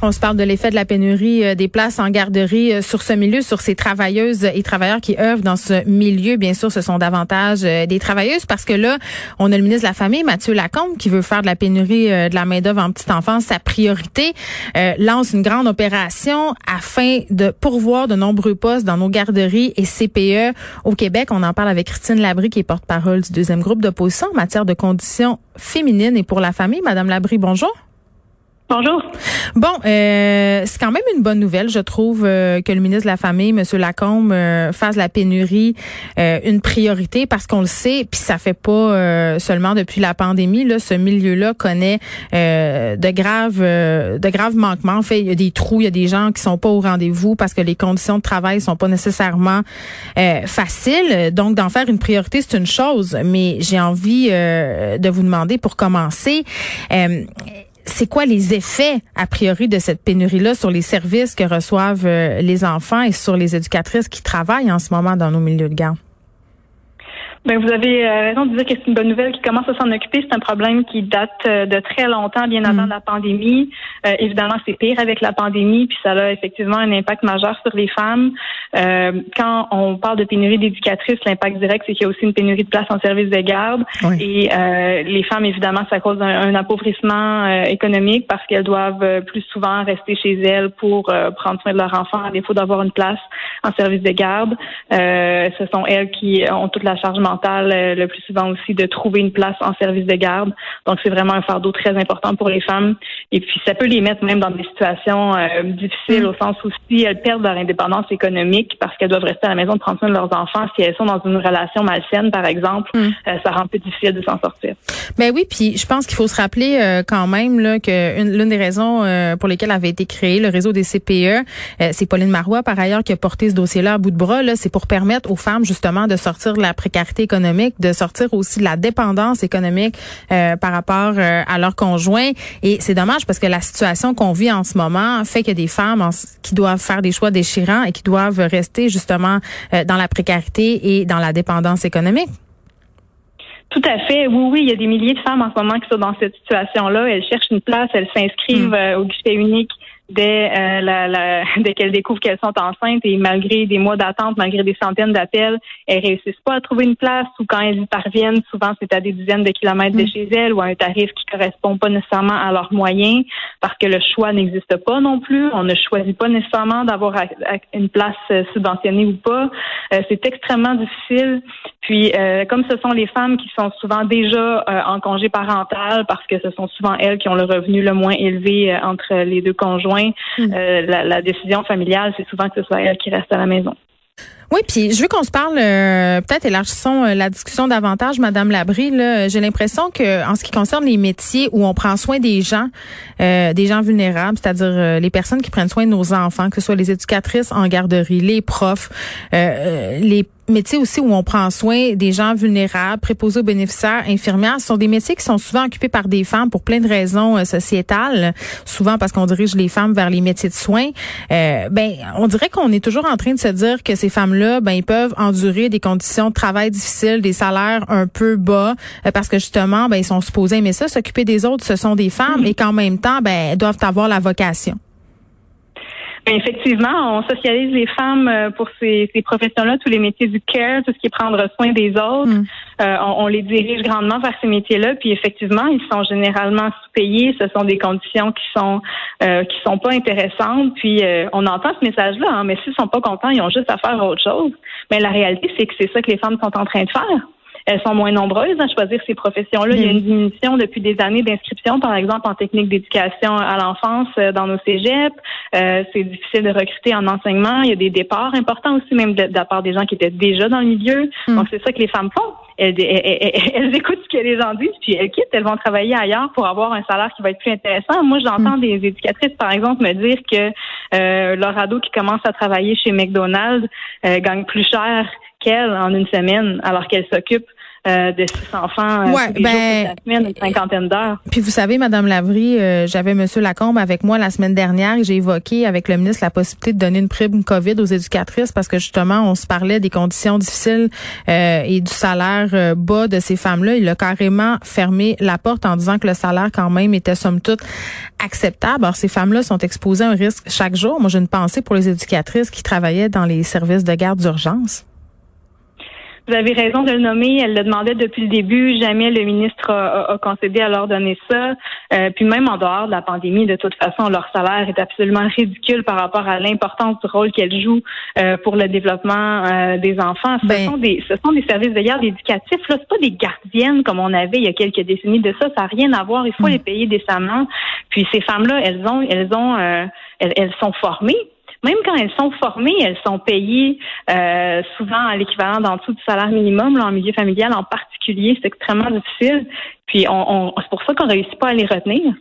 On se parle de l'effet de la pénurie euh, des places en garderie euh, sur ce milieu, sur ces travailleuses et travailleurs qui œuvrent dans ce milieu. Bien sûr, ce sont davantage euh, des travailleuses parce que là, on a le ministre de la Famille, Mathieu Lacombe, qui veut faire de la pénurie de la main-d'œuvre en petite enfance sa priorité, lance une grande opération afin de pourvoir de nombreux postes dans nos garderies et CPE au Québec. On en parle avec Christine Labrie, qui est porte-parole du deuxième groupe d'opposition en matière de conditions féminines et pour la famille. Madame Labrie, bonjour. Bonjour. Bon, euh, c'est quand même une bonne nouvelle, je trouve, euh, que le ministre de la Famille, M. Lacombe, euh, fasse la pénurie euh, une priorité parce qu'on le sait, puis ça fait pas seulement depuis la pandémie. Là, ce milieu-là connaît de graves, de graves manquements. En fait, il y a des trous, il y a des gens qui sont pas au rendez-vous parce que les conditions de travail sont pas nécessairement faciles. Donc, d'en faire une priorité, c'est une chose, mais j'ai envie de vous demander pour commencer c'est quoi les effets, a priori, de cette pénurie-là sur les services que reçoivent euh, les enfants et sur les éducatrices qui travaillent en ce moment dans nos milieux de garde? Ben, vous avez euh, raison de dire que c'est une bonne nouvelle qui commence à s'en occuper. C'est un problème qui date euh, de très longtemps, bien avant mm. la pandémie. Euh, évidemment, c'est pire avec la pandémie, puis ça a effectivement un impact majeur sur les femmes. quand on parle de pénurie d'éducatrices, l'impact direct, c'est qu'il y a aussi une pénurie de place en service de garde. Et les femmes, évidemment, ça cause un, appauvrissement économique parce qu'elles doivent plus souvent rester chez elles pour prendre soin de leur enfant à défaut d'avoir une place en service de garde. ce sont elles qui ont toute la charge euh, le plus souvent aussi de trouver une place en service de garde. Donc, c'est vraiment un fardeau très important pour les femmes. Et puis, ça peut les mettre même dans des situations euh, difficiles au sens où si elles perdent leur indépendance économique parce qu'elles doivent rester à la maison de prendre soin de leurs enfants, si elles sont dans une relation malsaine, par exemple, mm. euh, ça rend plus difficile de s'en sortir. Ben oui, puis je pense qu'il faut se rappeler quand même là, que l'une des raisons pour lesquelles avait été créé le réseau des CPE, c'est Pauline Marois, par ailleurs, qui a porté ce dossier-là à bout de bras. C'est pour permettre aux femmes justement de sortir de la précarité économique, de sortir aussi de la dépendance économique euh, par rapport euh, à leur conjoint. Et c'est dommage parce que la situation qu'on vit en ce moment fait a des femmes qui doivent faire des choix déchirants et qui doivent rester justement euh, dans la précarité et dans la dépendance économique. Tout à fait. Oui, oui, il y a des milliers de femmes en ce moment qui sont dans cette situation-là. Elles cherchent une place, elles s'inscrivent hmm. au guichet unique dès, euh, la, la, dès qu'elles découvrent qu'elles sont enceintes et malgré des mois d'attente, malgré des centaines d'appels, elles réussissent pas à trouver une place ou quand elles y parviennent, souvent c'est à des dizaines de kilomètres de mm. chez elles ou à un tarif qui correspond pas nécessairement à leurs moyens parce que le choix n'existe pas non plus. On ne choisit pas nécessairement d'avoir une place euh, subventionnée ou pas. Euh, c'est extrêmement difficile. Puis, comme ce sont les femmes qui sont souvent déjà en congé parental parce que ce sont souvent elles qui ont le revenu le moins élevé entre les deux conjoints, Mm. Euh, la, décision familiale, c'est souvent que ce soit elle qui reste à la maison. Oui, puis je veux qu'on se parle, euh, peut-être élargissons euh, la discussion davantage, Madame Labrie. J'ai l'impression que en ce qui concerne les métiers où on prend soin des gens, des gens vulnérables, c'est-à-dire les personnes qui prennent soin de nos enfants, que ce soit les éducatrices en garderie, les profs, les métiers aussi où on prend soin des gens vulnérables, préposés aux bénéficiaires, infirmières, ce sont des métiers qui sont souvent occupés par des femmes pour plein de raisons euh, sociétales, souvent parce qu'on dirige les femmes vers les métiers de soins. Euh, ben, on dirait qu'on est toujours en train de se dire que ces femmes-là, ben, ils peuvent endurer des conditions de travail difficiles, des salaires un peu bas, euh, parce que justement, ben, ils sont supposés aimer ça, s'occuper des autres, ce sont des femmes, et qu'en même temps, ben, elles doivent avoir la vocation. Effectivement, on socialise les femmes euh, pour ces, ces professions-là, tous les métiers du care, tout ce qui est prendre soin des autres. Mm. Euh, on, les dirige grandement vers ces métiers-là, puis effectivement, ils sont généralement sous-payés. Ce sont des conditions qui sont euh, qui sont pas intéressantes. Puis on entend ce message-là, hein, mais s'ils sont pas contents, ils ont juste à faire autre chose. Mais la réalité, c'est que c'est ça que les femmes sont en train de faire elles sont moins nombreuses à choisir ces professions-là. Il y a une diminution depuis des années d'inscription, par exemple, en technique d'éducation à l'enfance euh, dans nos cégeps. Euh, c'est difficile de recruter en enseignement. Il y a des départs importants aussi, même de, la part des gens qui étaient déjà dans le milieu. Hmm. Donc, c'est ça que les femmes font. elles, elles, écoutent ce que les gens disent, puis elles quittent, elles vont travailler ailleurs pour avoir un salaire qui va être plus intéressant. Moi, j'entends mm. des éducatrices, par exemple, me dire que euh, leur ado qui commence à travailler chez McDonald's euh, gagne plus cher qu'elle en une semaine, alors qu'elle s'occupe euh, de six enfants euh, ouais, ben, la semaine, une cinquantaine d'heures. Puis vous savez, Madame Lavry, euh, j'avais Monsieur Lacombe avec moi la semaine dernière et j'ai évoqué avec le ministre la possibilité de donner une prime COVID aux éducatrices parce que justement, on se parlait des conditions difficiles et du salaire bas de ces femmes-là. Il a carrément fermé la porte en disant que le salaire quand même était somme toute acceptable. Alors, ces femmes-là sont exposées à un risque chaque jour. Moi, j'ai une pensée pour les éducatrices qui travaillaient dans les services de garde d'urgence. Vous avez raison de le nommer. Elle le demandait depuis le début. Jamais le ministre a, concédé à leur donner ça. Euh, puis même en dehors de la pandémie, de toute façon, leur salaire est absolument ridicule par rapport à l'importance du rôle qu'elles jouent euh, pour le développement euh, des enfants. Ce, ben sont des, ce sont des services de garde éducatifs. Là, c'est pas des gardiennes comme on avait il y a quelques décennies de ça. Ça n'a rien à voir. Il faut hmm. les payer décemment. Puis ces femmes-là, elles ont, elles ont, elles sont formées même quand elles sont formées, elles sont payées euh, souvent à l'équivalent d'en dessous du salaire minimum, là, en milieu familial en particulier. C'est extrêmement difficile. Puis on, c'est pour ça qu'on réussit pas à les retenir.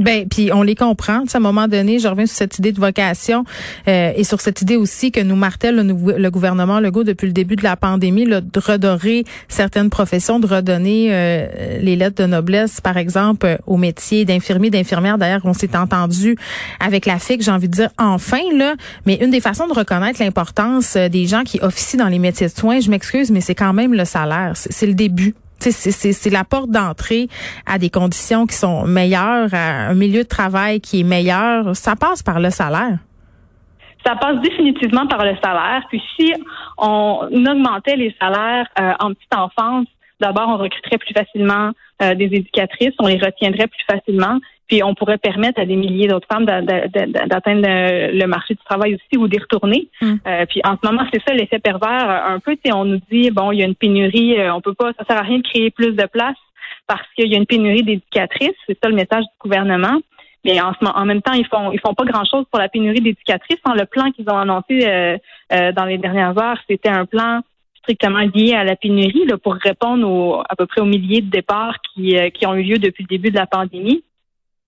Ben, puis on les comprend. À un moment donné, je reviens sur cette idée de vocation euh, et sur cette idée aussi que nous martèle le, gouvernement Legault depuis le début de la pandémie, là, de redorer certaines professions, de redonner euh, les lettres de noblesse, par exemple, au métier d'infirmier, d'infirmière. D'ailleurs, on s'est entendu avec la FIC, j'ai envie de dire enfin là. Mais une des façons de reconnaître l'importance euh, des gens qui officient dans les métiers de soins, je m'excuse, mais c'est quand même le salaire. C'est le début. C'est la porte d'entrée à des conditions qui sont meilleures, à un milieu de travail qui est meilleur. Ça passe par le salaire. Ça passe définitivement par le salaire. Puis si on augmentait les salaires euh, en petite enfance, d'abord on recruterait plus facilement euh, des éducatrices, on les retiendrait plus facilement. Puis on pourrait permettre à des milliers d'autres femmes d'atteindre le marché du travail aussi ou d'y retourner. Mm. Euh, puis en ce moment, c'est ça l'effet pervers. Un peu, on nous dit bon, il y a une pénurie, euh, on peut pas, ça sert à rien de créer plus de places parce qu'il y a une pénurie d'éducatrices. C'est ça le message du gouvernement. Mais en, ce, en même temps, ils font ils font pas grand chose pour la pénurie d'éducatrices. Hein. Le plan qu'ils ont annoncé euh, dans les dernières heures, c'était un plan strictement lié à la pénurie là, pour répondre à peu près aux milliers de départs qui, qui ont eu lieu depuis le début de la pandémie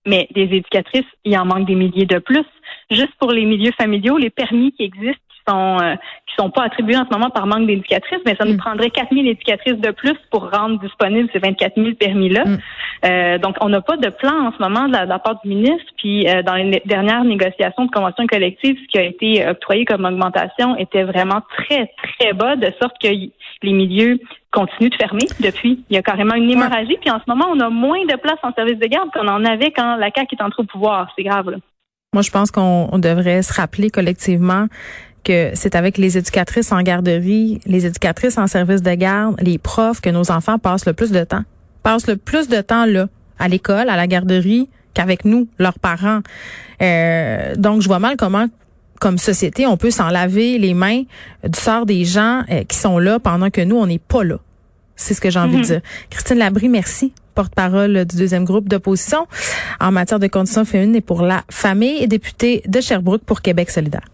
mais des éducatrices, il en manque des milliers de plus. Juste pour les milieux familiaux, les permis qui existent, sont euh, qui sont pas attribués en ce moment par manque d'éducatrices, mais ça nous mm. prendrait 4000 éducatrices de plus pour rendre disponibles ces 24 000 permis-là. Mm. Euh, donc, on n'a pas de plan en ce moment de la, part du ministre. Puis, euh, dans les dernières négociations de convention collective, ce qui a été octroyé comme augmentation était vraiment très, très bas, de sorte que les milieux continue de fermer depuis. Il y a carrément une hémorragie. Puis en ce moment, on a moins de place en service de garde qu'on en avait quand la CAQ est en trop pouvoir. C'est grave. Là. Moi, je pense qu'on devrait se rappeler collectivement que c'est avec les éducatrices en garderie, les éducatrices en service de garde, les profs que nos enfants passent le plus de temps. Passent le plus de temps là, à l'école, à la garderie, qu'avec nous, leurs parents. Euh, donc, je vois mal comment comme société, on peut s'en laver les mains du sort des gens euh, qui sont là pendant que nous, on n'est pas là. C'est ce que j'ai envie de mhm. dire. Christine Labrie, merci porte-parole du deuxième groupe d'opposition en matière de conditions féminines et pour la famille et députée de Sherbrooke pour Québec solidaire.